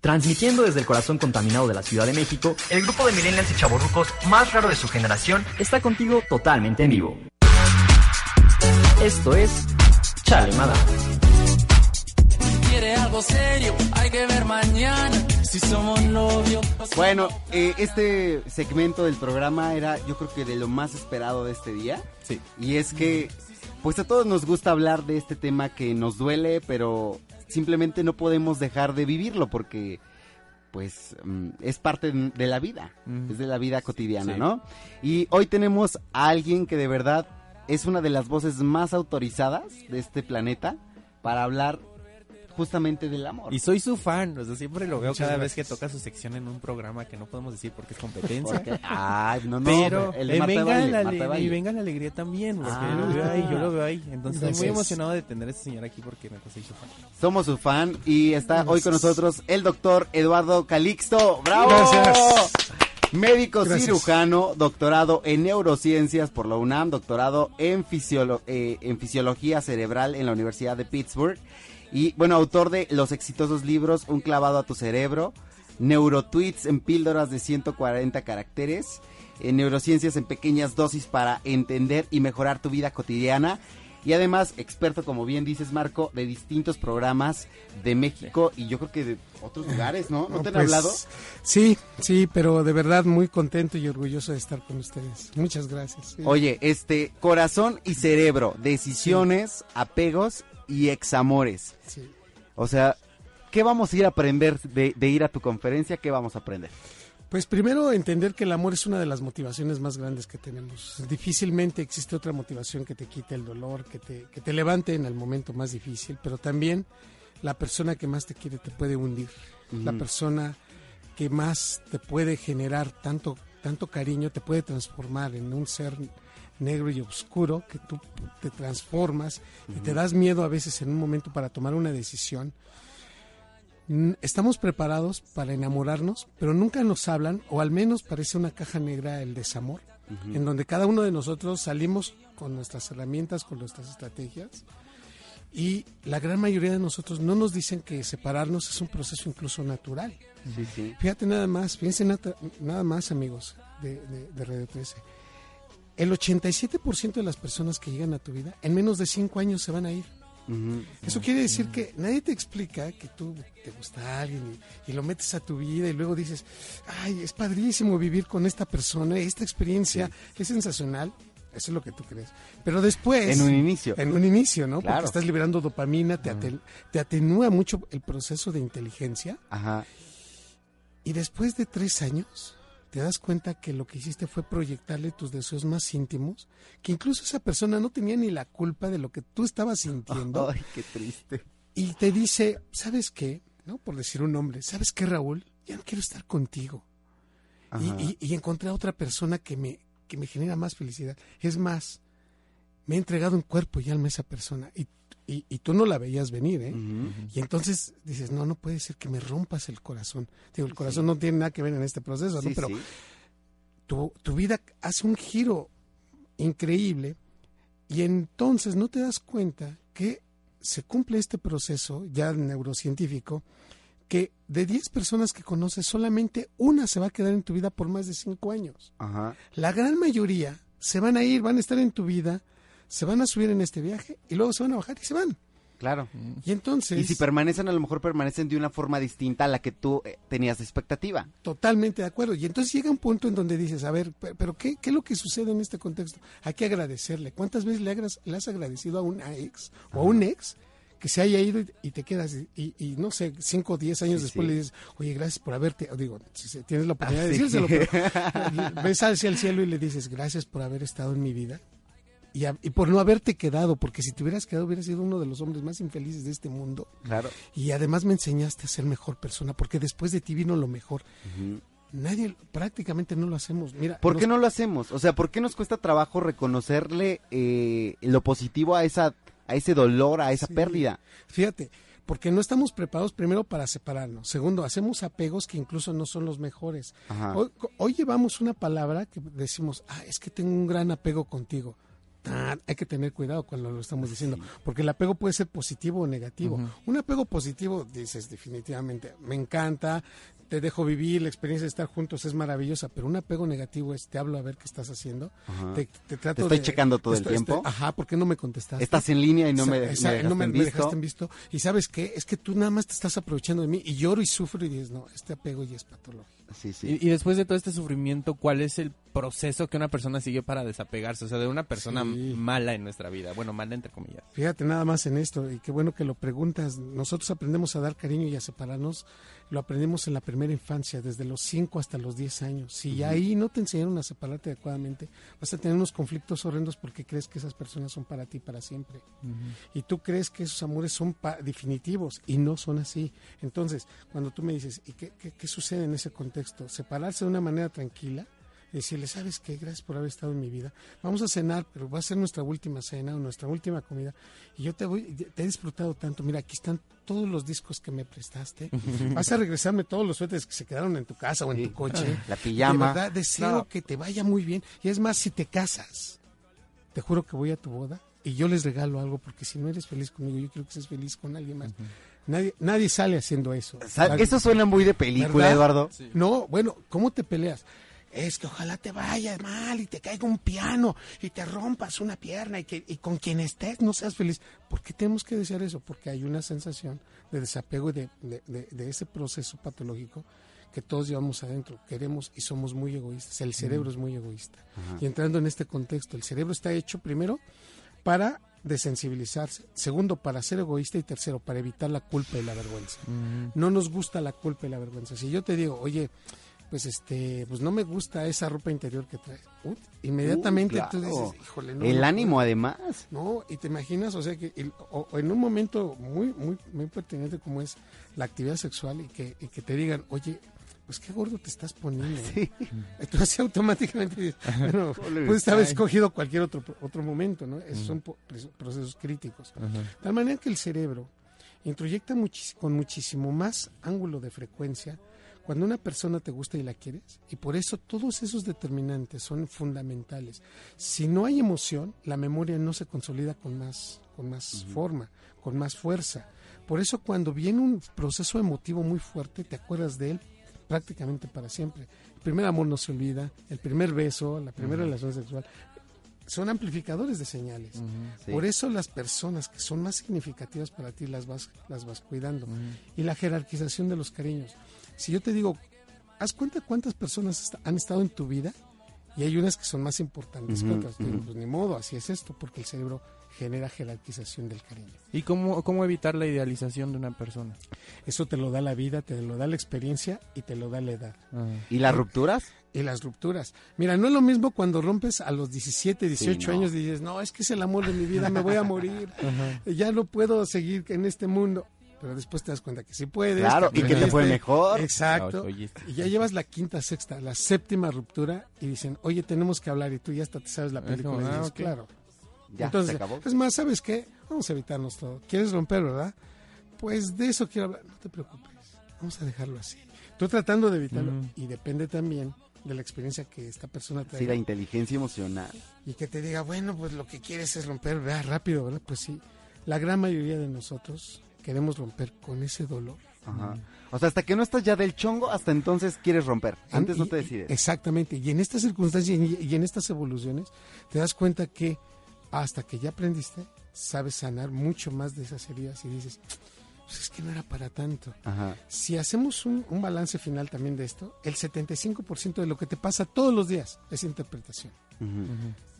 Transmitiendo desde el corazón contaminado de la Ciudad de México, el grupo de millennials y chavorrucos más raro de su generación está contigo totalmente en vivo. Esto es Chale Madame. quiere algo serio, hay que ver mañana si somos novios. Bueno, eh, este segmento del programa era yo creo que de lo más esperado de este día. Sí. Y es que pues a todos nos gusta hablar de este tema que nos duele, pero simplemente no podemos dejar de vivirlo porque pues mm, es parte de la vida, es de la vida cotidiana, Sí. ¿no? Y hoy tenemos a alguien que de verdad es una de las voces más autorizadas de este planeta para hablar justamente del amor. Y soy su fan, o sea, siempre lo veo Muchas cada vez que toca su sección en un programa que no podemos decir porque es competencia. Porque- ay, no, no, Pero el de eh, Marta de venga, Baile, la Marta Baile. y venga la alegría también, porque Ah. lo veo ahí, yo lo veo ahí. Entonces estoy muy emocionado de tener a este señor aquí porque neta soy su fan. Somos su fan y está hoy con nosotros el doctor Eduardo Calixto. ¡Bravo! Gracias. Médico Gracias. cirujano, doctorado en neurociencias por la UNAM, doctorado en, fisiolo- eh, en fisiología cerebral en la Universidad de Pittsburgh y bueno, autor de los exitosos libros Un clavado a tu cerebro, Neurotweets en píldoras de 140 caracteres, en neurociencias en pequeñas dosis para entender y mejorar tu vida cotidiana. Y además, experto, como bien dices, Marco, de distintos programas de México y yo creo que de otros lugares, ¿no? ¿No No, te han pues, hablado? Sí, sí, pero de verdad muy contento y orgulloso de estar con ustedes. Muchas gracias. Sí. Oye, este, corazón y cerebro, decisiones, apegos y examores. Sí. O sea, ¿qué vamos a ir a aprender de, de ir a tu conferencia? ¿Qué vamos a aprender? Pues primero entender que el amor es una de las motivaciones más grandes que tenemos. Difícilmente existe otra motivación que te quite el dolor, que te, que te levante en el momento más difícil, pero también la persona que más te quiere te puede hundir. La persona que más te puede generar tanto, tanto cariño te puede transformar en un ser negro y oscuro que tú te transformas y te das miedo a veces en un momento para tomar una decisión. Estamos preparados para enamorarnos, pero nunca nos hablan, o al menos parece una caja negra el desamor, en donde cada uno de nosotros salimos con nuestras herramientas, con nuestras estrategias, y la gran mayoría de nosotros no nos dicen que separarnos es un proceso incluso natural. Sí, sí. Fíjate nada más, fíjense nata- nada más amigos de, de, de Radio 13. El 87% de las personas que llegan a tu vida en menos de 5 años se van a ir. Eso quiere decir que nadie te explica que tú te gusta a alguien y, y lo metes a tu vida y luego dices, ay, es padrísimo vivir con esta persona, esta experiencia es sensacional. Eso es lo que tú crees. Pero después... En un inicio. En un inicio, ¿no? Claro. Porque estás liberando dopamina, te, aten- te atenúa mucho el proceso de inteligencia Ajá. y después de tres años te das cuenta que lo que hiciste fue proyectarle tus deseos más íntimos, que incluso esa persona no tenía ni la culpa de lo que tú estabas sintiendo Ay, qué triste. y te dice, ¿sabes qué? ¿No? Por decir un nombre, ¿sabes qué, Raúl? Ya no quiero estar contigo. Y, y encontré a otra persona que me, que me genera más felicidad. Es más, me he entregado en cuerpo y alma a esa persona y, y, y tú no la veías venir, ¿eh? Y entonces dices, no, no puede ser que me rompas el corazón. Digo, el corazón no tiene nada que ver en este proceso, ¿no? Pero sí. tu, tu vida hace un giro increíble y entonces no te das cuenta que se cumple este proceso ya neurocientífico que de 10 personas que conoces solamente una se va a quedar en tu vida por más de 5 años. Ajá. La gran mayoría se van a ir, van a estar en tu vida, se van a subir en este viaje y luego se van a bajar y se van. Claro. Y entonces... Y si permanecen, a lo mejor permanecen de una forma distinta a la que tú eh, tenías de expectativa. Totalmente de acuerdo. Y entonces llega un punto en donde dices, a ver, pe- pero ¿qué, qué es lo que sucede en este contexto? Hay que agradecerle. ¿Cuántas veces le, agras- le has agradecido a una ex o a un ex que se haya ido y, te quedas y, y no sé, cinco o diez años Sí, después sí. le dices, oye, gracias por haberte, o digo, si tienes la oportunidad Ah, de sí. decírselo, pero ves hacia el cielo y le dices, gracias por haber estado en mi vida. Y, a- y por no haberte quedado, porque si te hubieras quedado hubieras sido uno de los hombres más infelices de este mundo. Claro. Y además me enseñaste a ser mejor persona, porque después de ti vino lo mejor. Nadie, prácticamente no lo hacemos. Mira, ¿Por nos- qué no lo hacemos? O sea, ¿por qué nos cuesta trabajo reconocerle eh, lo positivo a esa a ese dolor, a esa Sí. pérdida? Fíjate, porque no estamos preparados primero para separarnos. Segundo, hacemos apegos que incluso no son los mejores. Hoy, hoy llevamos una palabra que decimos, ah, es que tengo un gran apego contigo. Tan- hay que tener cuidado cuando lo estamos diciendo, porque el apego puede ser positivo o negativo. Un apego positivo, dices definitivamente, me encanta, te dejo vivir, la experiencia de estar juntos es maravillosa, pero un apego negativo es, te hablo a ver qué estás haciendo, te, te trato Te estoy de- checando todo el tiempo. estoy- ajá, ¿por qué no me contestaste? Estás en línea y no me, Esa- me dejaste no me, en me visto. dejaste en visto. Y sabes qué, es que tú nada más te estás aprovechando de mí y lloro y sufro y dices, no, este apego ya es patológico. Sí, sí. Y, y después de todo este sufrimiento, ¿cuál es el proceso que una persona sigue para desapegarse? O sea, de una persona Sí. mala en nuestra vida. Bueno, mala entre comillas. Fíjate nada más en esto, y qué bueno que lo preguntas. Nosotros aprendemos a dar cariño y a separarnos, lo aprendemos en la primera infancia, desde los 5 hasta los 10 años. Si ahí no te enseñaron a separarte adecuadamente, vas a tener unos conflictos horrendos porque crees que esas personas son para ti para siempre. Y tú crees que esos amores son pa- definitivos y no son así. Entonces, cuando tú me dices, ¿y qué, qué, qué sucede en ese contexto? Separarse de una manera tranquila y decirle, ¿sabes qué? Gracias por haber estado en mi vida. Vamos a cenar, pero va a ser nuestra última cena o nuestra última comida. Y yo te voy, te he disfrutado tanto. Mira, aquí están todos los discos que me prestaste. Vas a regresarme todos los suéteres que se quedaron en tu casa o en Sí. tu coche. La pijama. De verdad, deseo No. que te vaya muy bien. Y es más, si te casas, te juro que voy a tu boda y yo les regalo algo porque si no eres feliz conmigo, yo quiero que seas feliz con alguien más. Nadie, nadie sale haciendo eso. Eso suena muy de película, ¿Verdad? Eduardo. No, bueno, ¿cómo te peleas? Es que ojalá te vaya mal y te caiga un piano y te rompas una pierna y que y con quien estés no seas feliz. ¿Por qué tenemos que desear eso? Porque hay una sensación de desapego y de, de- de- de ese proceso patológico que todos llevamos adentro. Queremos y somos muy egoístas. El cerebro es muy egoísta. Y entrando en este contexto, el cerebro está hecho primero para desensibilizarse, segundo para ser egoísta y tercero para evitar la culpa y la vergüenza. No nos gusta la culpa y la vergüenza. Si yo te digo, oye, pues este, pues no me gusta esa ropa interior que traes, Ut, inmediatamente Uh, tú claro. dices, híjole, no. El ánimo, puedo". además. No, y te imaginas, o sea, que el- o, o en un momento muy, muy, muy pertinente como es la actividad sexual y que, y que te digan, oye, pues qué gordo te estás poniendo. Sí. Así automáticamente dices, bueno, puedes haber escogido cualquier otro, otro momento, ¿no? Esos son po- pres- procesos críticos. De tal manera que el cerebro introyecta muchis- con muchísimo más ángulo de frecuencia cuando una persona te gusta y la quieres. Y por eso todos esos determinantes son fundamentales. Si no hay emoción, la memoria no se consolida con más, con más forma, con más fuerza. Por eso cuando viene un proceso emotivo muy fuerte, te acuerdas de él prácticamente para siempre. El primer amor no se olvida, el primer beso, la primera relación sexual, son amplificadores de señales. Sí. Por eso las personas que son más significativas para ti las vas, las vas cuidando. Y la jerarquización de los cariños. Si yo te digo, haz cuenta cuántas personas han estado en tu vida y hay unas que son más importantes que otras. Pues ni modo, así es esto, porque el cerebro genera jerarquización del cariño. ¿Y cómo, cómo evitar la idealización de una persona? Eso te lo da la vida, te lo da la experiencia y te lo da la edad. ¿Y las rupturas? Y las rupturas. Mira, no es lo mismo cuando rompes a los 17, 18 no. años y dices, no, es que es el amor de mi vida, me voy a morir, ya no puedo seguir en este mundo. Pero después te das cuenta que sí puedes. Claro, y que te fue mejor. Exacto. Y ya llevas la quinta, sexta, la séptima ruptura y dicen, oye, tenemos que hablar y tú ya hasta te sabes la película. como, y dices, ah, ok. claro. Ya, Entonces, se acabó. es más, ¿sabes qué? Vamos a evitarnos todo. ¿Quieres romper, verdad? Pues de eso quiero hablar. No te preocupes. Vamos a dejarlo así. Estoy tratando de evitarlo. Y depende también de la experiencia que esta persona Sí, traiga. la inteligencia emocional. y que te diga, bueno, pues lo que quieres es romper, vea, rápido, ¿verdad? Pues sí. La gran mayoría de nosotros queremos romper con ese dolor. Ajá. O sea, hasta que no estás ya del chongo, hasta entonces quieres romper. Antes Y- no te decides. Exactamente. Y en estas circunstancias y en estas evoluciones, te das cuenta que hasta que ya aprendiste, sabes sanar mucho más de esas heridas y dices, pues es que no era para tanto. Ajá. Si hacemos un, un balance final también de esto, el 75% de lo que te pasa todos los días es interpretación.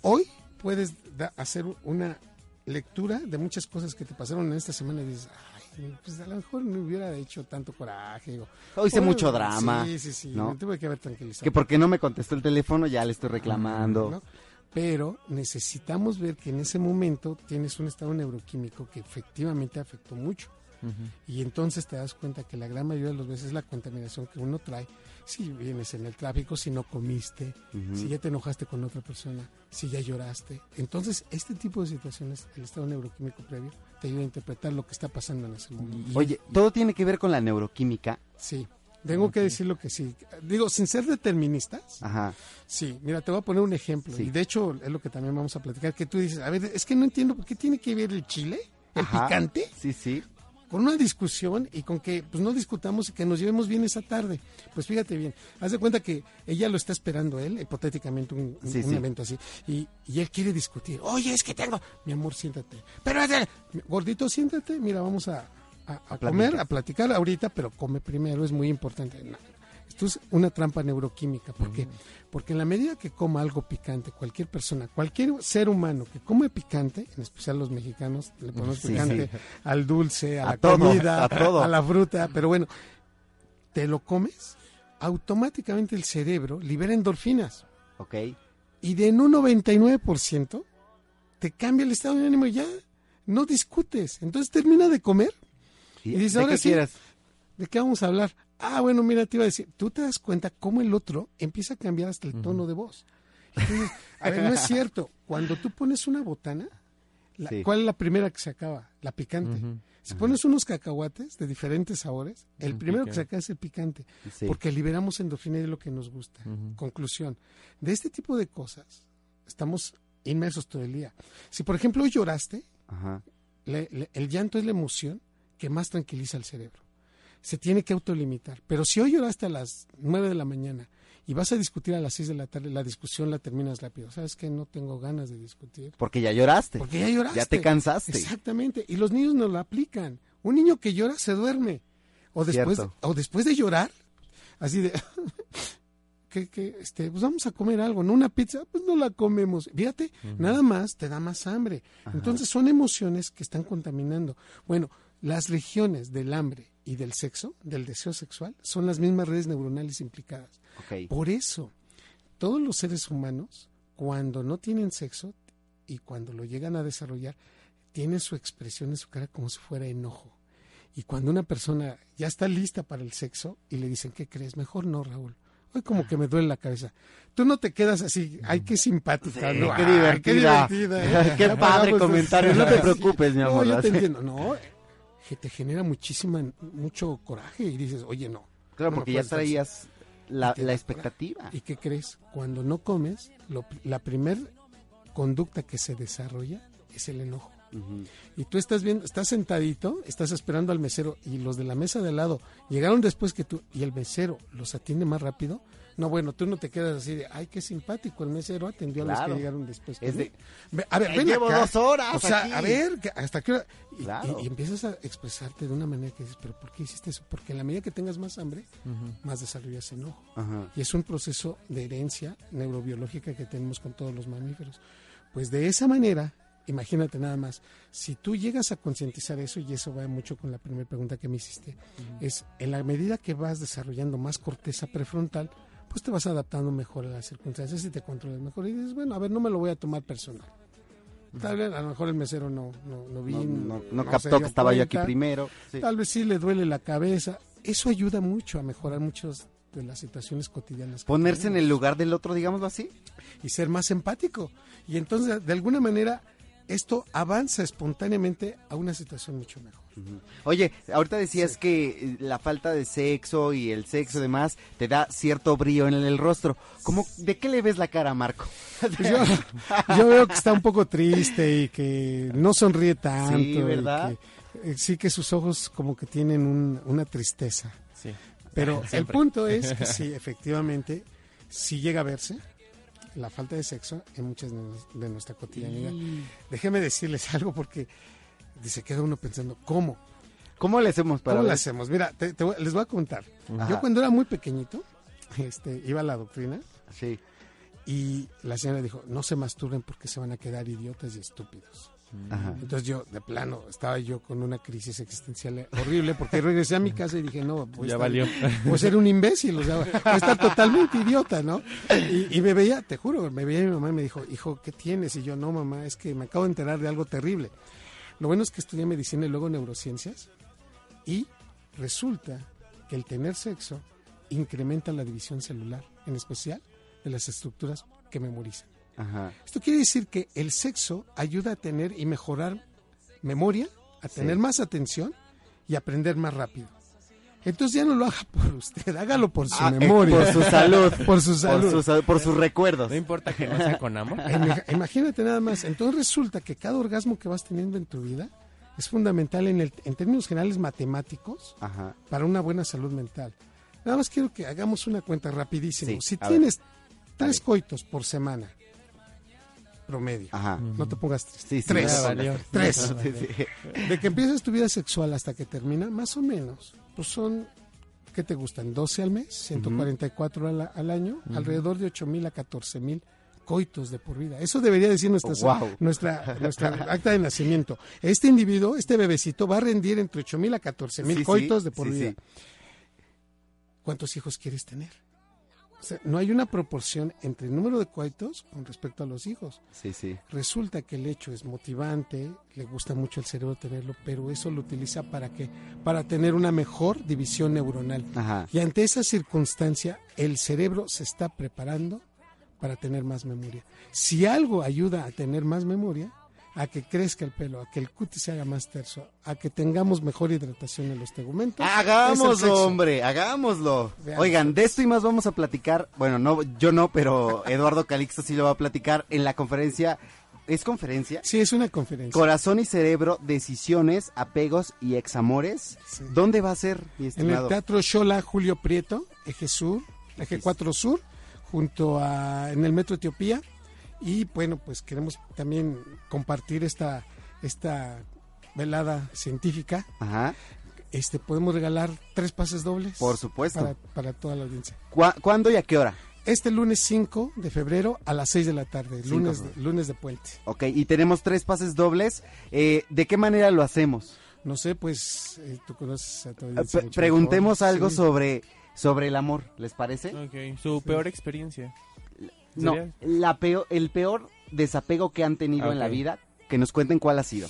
Hoy puedes hacer una lectura de muchas cosas que te pasaron en esta semana y dices, ay, pues a lo mejor no hubiera hecho tanto coraje. O, O hice mucho drama, Sí, sí, sí. ¿no? Me tuve que haber tranquilizado. Que porque no me contestó el teléfono, ya le estoy reclamando. ¿no? Pero necesitamos ver que en ese momento tienes un estado neuroquímico que efectivamente afectó mucho. Y entonces te das cuenta que la gran mayoría de las veces la contaminación que uno trae, si vienes en el tráfico, si no comiste, si ya te enojaste con otra persona, si ya lloraste. Entonces, este tipo de situaciones, el estado neuroquímico previo, te ayuda a interpretar lo que está pasando en ese momento. Oye, todo tiene que ver con la neuroquímica. Sí, Tengo que decir lo que sí. Digo, sin ser deterministas, Ajá. sí. Mira, te voy a poner un ejemplo. Sí. Y de hecho, es lo que también vamos a platicar. Que tú dices, a ver, es que no entiendo por qué tiene que ver el chile, el Ajá. picante, Sí, sí. Con una discusión y con que pues no discutamos y que nos llevemos bien esa tarde. Pues fíjate bien, haz de cuenta que ella lo está esperando él, hipotéticamente un, un- Sí, un sí. evento así, y, y él quiere discutir. Oye, es que tengo, mi amor, siéntate. Pero gordito, siéntate, mira, vamos a, a- a comer, a platicar ahorita, pero come primero, es muy importante. No, Esto es una trampa neuroquímica. ¿Por qué? Porque en la medida que coma algo picante, cualquier persona, cualquier ser humano que come picante, en especial los mexicanos, le ponemos Sí, picante sí. al dulce, a, A la todo, comida, a todo. la fruta, pero bueno, te lo comes, automáticamente el cerebro libera endorfinas Ok. y de en un 99% te cambia el estado de ánimo y ya no discutes. Entonces termina de comer ¿Y Y dices, ¿De ahora qué sí. ¿De qué vamos a hablar? Ah, bueno, mira, te iba a decir, tú te das cuenta cómo el otro empieza a cambiar hasta el tono de voz. Entonces, a ver, no es cierto. Cuando tú pones una botana, la- Sí. ¿cuál es la primera que se acaba? La picante. Si pones unos cacahuates de diferentes sabores, el primero que se acaba es el picante. Sí. Porque liberamos endorfina es lo que nos gusta. Conclusión. De este tipo de cosas, estamos inmersos todo el día. Si, por ejemplo, hoy lloraste, Ajá. le- le- el llanto es la emoción que más tranquiliza al cerebro. Se tiene que autolimitar. Pero si hoy lloraste a las 9 de la mañana y vas a discutir a las 6 de la tarde, la discusión la terminas rápido. ¿Sabes que No tengo ganas de discutir. Porque ya lloraste. Porque ya lloraste. Ya te cansaste. Exactamente. Y los niños no lo aplican. Un niño que llora se duerme. O después, Cierto. o después de llorar, así de... que, que, este, pues vamos a comer algo, ¿no? Una pizza, pues no la comemos. Fíjate, nada más te da más hambre. Entonces son emociones que están contaminando. Bueno, las regiones del hambre y del sexo, del deseo sexual, son las mismas redes neuronales implicadas. Por eso, todos los seres humanos, cuando no tienen sexo y cuando lo llegan a desarrollar, tienen su expresión en su cara como si fuera enojo. Y cuando una persona ya está lista para el sexo y le dicen, ¿qué crees? Mejor no, Raúl. Hoy como que me duele la cabeza. Tú no te quedas así, ay, qué simpática, Sí, ¿no? qué Ay, divertida. divertida, ¿eh? Qué Ya padre comentario, no te preocupes, mi No, amor, yo te entiendo, no, que te genera muchísima, mucho coraje y dices, oye, no. Claro, no porque ya traías la, la expectativa. ¿Y qué crees? Cuando no comes, lo- la primer conducta que se desarrolla es el enojo. Y tú estás viendo, estás sentadito, estás esperando al mesero y los de la mesa de al lado llegaron después que tú y el mesero los atiende más rápido. No, bueno, tú no te quedas así de, ay, qué simpático, el mesero atendió a los que llegaron después. que Es yo". de, Ve- a ver, "Eh, ven llevo acá". dos horas O sea, aquí. a ver, ¿hasta qué hora? Y, Claro. y- y empiezas a expresarte de una manera que dices, pero ¿por qué hiciste eso? Porque en la medida que tengas más hambre, más desarrollas enojo. Ajá. Y es un proceso de herencia neurobiológica que tenemos con todos los mamíferos. Pues de esa manera, imagínate nada más, si tú llegas a concientizar eso, y eso va mucho con la primera pregunta que me hiciste, es en la medida que vas desarrollando más corteza prefrontal, pues te vas adaptando mejor a las circunstancias y te controlas mejor. Y dices, bueno, a ver, no me lo voy a tomar personal. Tal vez a lo mejor el mesero no, no, no No, captó que estaba yo aquí primero. Sí. Tal vez sí le duele la cabeza. Eso ayuda mucho a mejorar muchas de las situaciones cotidianas. Ponerse en el lugar del otro, digámoslo así. y ser más empático. Y entonces, de alguna manera, esto avanza espontáneamente a una situación mucho mejor. Oye, ahorita decías que eh, la falta de sexo y el sexo y demás te da cierto brillo en el rostro. ¿Cómo, ¿De qué le ves la cara a Marco? Pues yo, yo veo que está un poco triste y que no sonríe tanto. Sí, ¿verdad? que, eh, sí que sus ojos como que tienen un- una tristeza. Sí. Pero el punto es que sí, efectivamente, sí llega a verse la falta de sexo en muchas de, nuestra cotidianidad. Déjeme decirles algo porque se queda uno pensando, ¿cómo? ¿Cómo le hacemos para ¿Cómo lo ver? hacemos? Mira, te- te voy- les voy a contar. Ajá. Yo cuando era muy pequeñito, este, iba a la doctrina Sí. y la señora dijo, no se masturben porque se van a quedar idiotas y estúpidos. Ajá. Entonces yo, de plano, estaba yo con una crisis existencial horrible porque regresé a mi casa y dije, no, Ya estar- valió. voy a ser un imbécil, o sea, voy a estar totalmente idiota, ¿no? Y, y me veía, te juro, me veía mi mamá y me dijo, hijo, ¿qué tienes? Y yo, no, mamá, es que me acabo de enterar de algo terrible. Lo bueno es que estudié medicina y luego neurociencias y resulta que el tener sexo incrementa la división celular, en especial de las estructuras que memorizan. Ajá. Esto quiere decir que el sexo ayuda a tener y mejorar memoria, a tener Sí. más atención y aprender más rápido. Entonces ya no lo haga por usted, hágalo por su Ah, eh, memoria. por su salud. Por su salud. Por, sus- por sus recuerdos. No importa que no sea con amor. Ima- Imagínate nada más. Entonces resulta que cada orgasmo que vas teniendo en tu vida es fundamental en, el, en términos generales matemáticos Ajá. para una buena salud mental. Nada más quiero que hagamos una cuenta rapidísimo. Sí, si tienes tres coitos por semana, promedio, Ajá. no te pongas triste. Sí, sí, tres. valió. Tres. Sí. De que empiezas tu vida sexual hasta que termina, más o menos, pues son, ¿qué te gustan? 12 al mes, 144 al, al año, alrededor de 8 mil a 14 mil coitos de por vida. Eso debería decir nuestra, Wow. nuestra, nuestra acta de nacimiento. Este individuo, este bebecito, va a rendir entre 8 mil a 14 mil coitos de por vida. ¿Cuántos hijos quieres tener? O sea, no hay una proporción entre el número de coitos con respecto a los hijos. Sí, sí. Resulta que el hecho es motivante, le gusta mucho al cerebro tenerlo, pero eso lo utiliza para qué? Para tener una mejor división neuronal. Ajá. Y ante esa circunstancia, el cerebro se está preparando para tener más memoria. Si algo ayuda a tener más memoria, a que crezca el pelo, a que el cutis se haga más terso, a que tengamos mejor hidratación en los tegumentos. Hagámoslo, hombre, hagámoslo. Veamos. Oigan, de esto y más vamos a platicar. Bueno, no, yo no, pero Eduardo Calixto sí lo va a platicar en la conferencia. ¿Es conferencia? Sí, es una conferencia. Corazón y cerebro, decisiones, apegos y examores. Sí. ¿Dónde va a ser, mi En el Teatro Shola Julio Prieto, Eje Sur, Eje 4 Sur, junto a en el Metro Etiopía. Y bueno, pues queremos también compartir esta, esta velada científica. Ajá. Este, podemos regalar tres pases dobles. Por supuesto. Para, para toda la audiencia. ¿Cuá- ¿Cuándo y a qué hora? Este lunes 5 de febrero a las 6 de la tarde, Cinco lunes de de, lunes de puente. Ok, y tenemos tres pases dobles. Eh, ¿De qué manera lo hacemos? No sé, pues eh, tú conoces a tu Eh, audiencia pre- mucho preguntemos mejor. algo Sí. sobre, sobre el amor, ¿les parece? Ok, su peor experiencia. No, la peor, el peor desapego que han tenido en la vida, que nos cuenten cuál ha sido.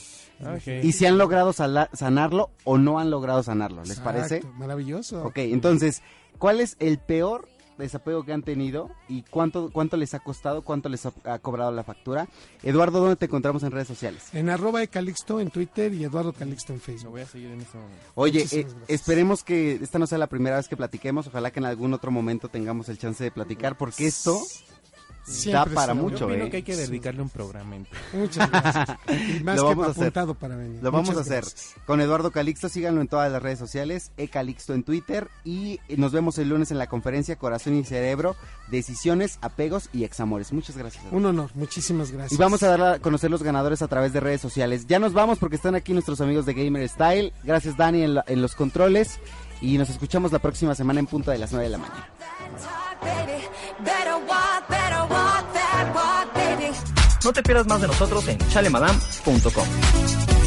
Y si han logrado sala- sanarlo o no han logrado sanarlo, ¿les parece? Maravilloso. Ok, entonces, ¿cuál es el peor desapego que han tenido y cuánto, cuánto les ha costado, cuánto les ha, ha cobrado la factura? Eduardo, ¿dónde te encontramos en redes sociales? En arroba de Calixto en Twitter y Eduardo Calixto en Lo Facebook. voy a seguir en este momento. Oye, eh, esperemos que esta no sea la primera vez que platiquemos, ojalá que en algún otro momento tengamos el chance de platicar, porque esto Siempre para será mucho, Yo ¿eh? que hay que dedicarle un programa. Muchas gracias. Y más Lo que vamos a hacer. apuntado para venir. Lo vamos Muchas a hacer gracias. con Eduardo Calixto. Síganlo en todas las redes sociales. E Calixto en Twitter. Y nos vemos el lunes en la conferencia Corazón y Cerebro. Decisiones, apegos y examores. Muchas gracias. Eduardo. Un honor, muchísimas gracias. Y vamos a dar a conocer los ganadores a través de redes sociales. Ya nos vamos porque están aquí nuestros amigos de Gamer Style. Gracias Dani en, la- en los controles. Y nos escuchamos la próxima semana en punto de las 9 de la mañana. No te pierdas más de nosotros en chalemadam.com.